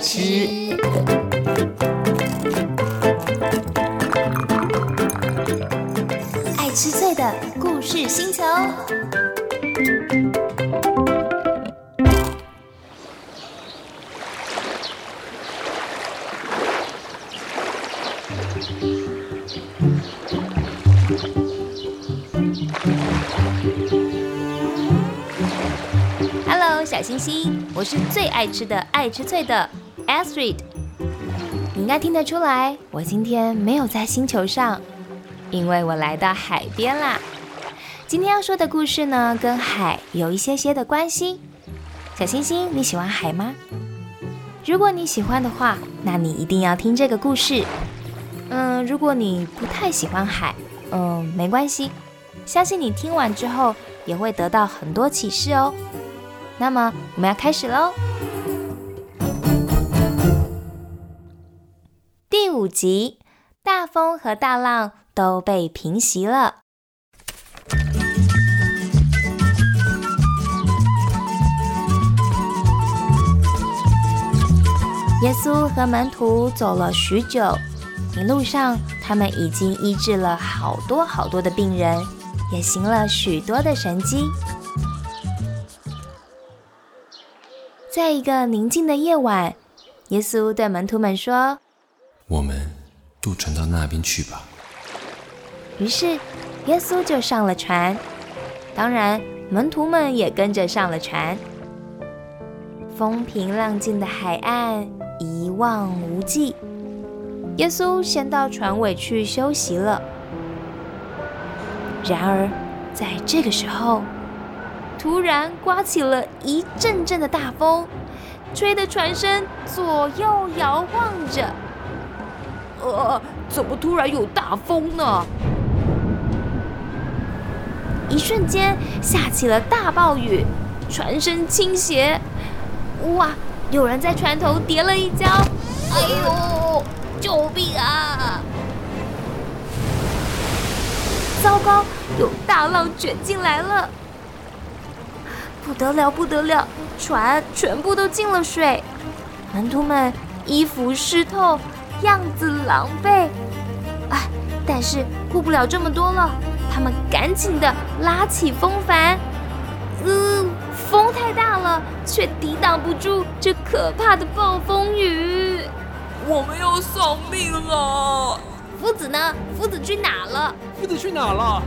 吃。爱吃脆的故事星球。小星星，我是最爱吃的爱吃脆的 Astrid。你应该听得出来，我今天没有在星球上，因为我来到海边啦。今天要说的故事呢，跟海有一些些的关系。小星星，你喜欢海吗？如果你喜欢的话，那你一定要听这个故事。嗯，如果你不太喜欢海，嗯，没关系，相信你听完之后也会得到很多启示哦。那么我们要开始喽。五集，大风和大浪都被平息了。耶稣和门徒走了许久，一路上他们已经医治了好多好多的病人，也行了许多的神迹。在一个宁静的夜晚，耶稣对门徒们说：“我们渡船到那边去吧。”于是，耶稣就上了船，当然，门徒们也跟着上了船。风平浪静的海岸一望无际。耶稣先到船尾去休息了。然而，在这个时候，突然刮起了一阵阵的大风，吹得船身左右摇晃着。呃，怎么突然有大风呢？一瞬间下起了大暴雨，船身倾斜。哇！有人在船头跌了一跤，哎呦！救命啊！糟糕，有大浪卷进来了，不得了，不得了！船全部都进了水，门徒们衣服湿透，样子狼狈。哎，但是顾不了这么多了，他们赶紧的拉起风帆。嗯。风太大了，却抵挡不住这可怕的暴风雨。我们要丧命了！夫子呢？夫子去哪了？夫子去哪了？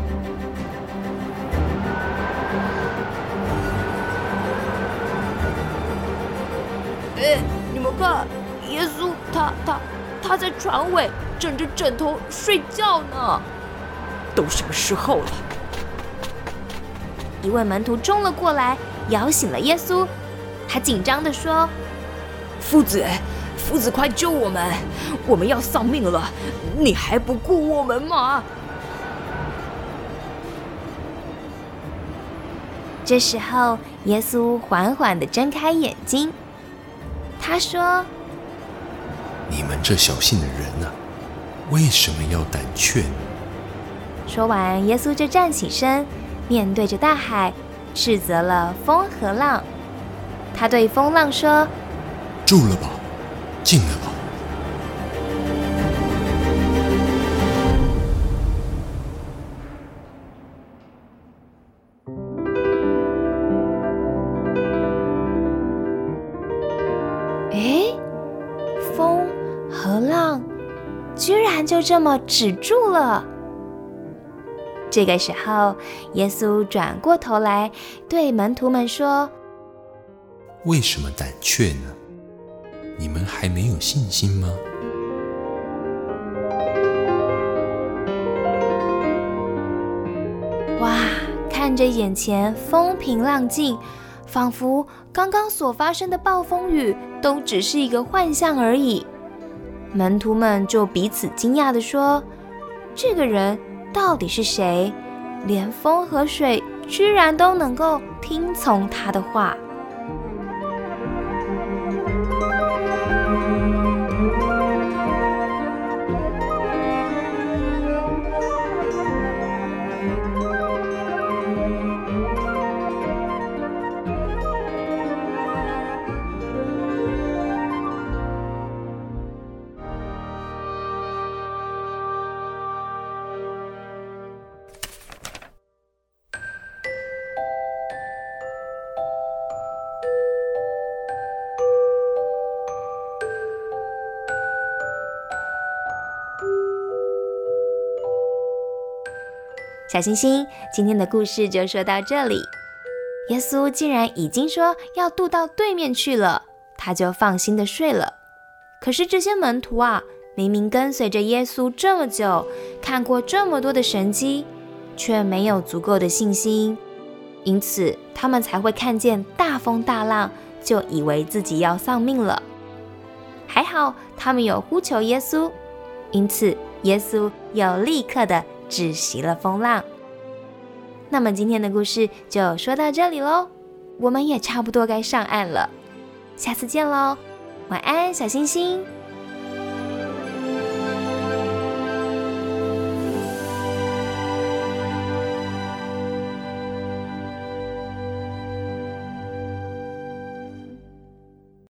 哎，你们看，耶稣他他他在船尾枕着枕头睡觉呢。都什么时候了？一位门徒冲了过来。摇醒了耶稣，他紧张地说：“夫子，夫子，快救我们！我们要丧命了，你还不顾我们吗？”这时候，耶稣缓缓地睁开眼睛，他说：“你们这小信的人啊，为什么要胆怯呢？”说完，耶稣就站起身，面对着大海。斥责了风和浪，他对风浪说：“住了吧，静了吧。”就这么止住了。这个时候，耶稣转过头来对门徒们说：“为什么胆怯呢？你们还没有信心吗？”哇，看着眼前风平浪静，仿佛刚刚所发生的暴风雨都只是一个幻象而已。门徒们就彼此惊讶地说：“这个人。”到底是谁？连风和水居然都能够听从他的话。小星星，今天的故事就说到这里。耶稣既然已经说要渡到对面去了，他就放心的睡了。可是这些门徒啊，明明跟随着耶稣这么久，看过这么多的神迹，却没有足够的信心，因此他们才会看见大风大浪，就以为自己要丧命了。还好他们有呼求耶稣，因此耶稣又立刻的窒息了风浪。那么今天的故事就说到这里喽，我们也差不多该上岸了，下次见喽，晚安，小星星。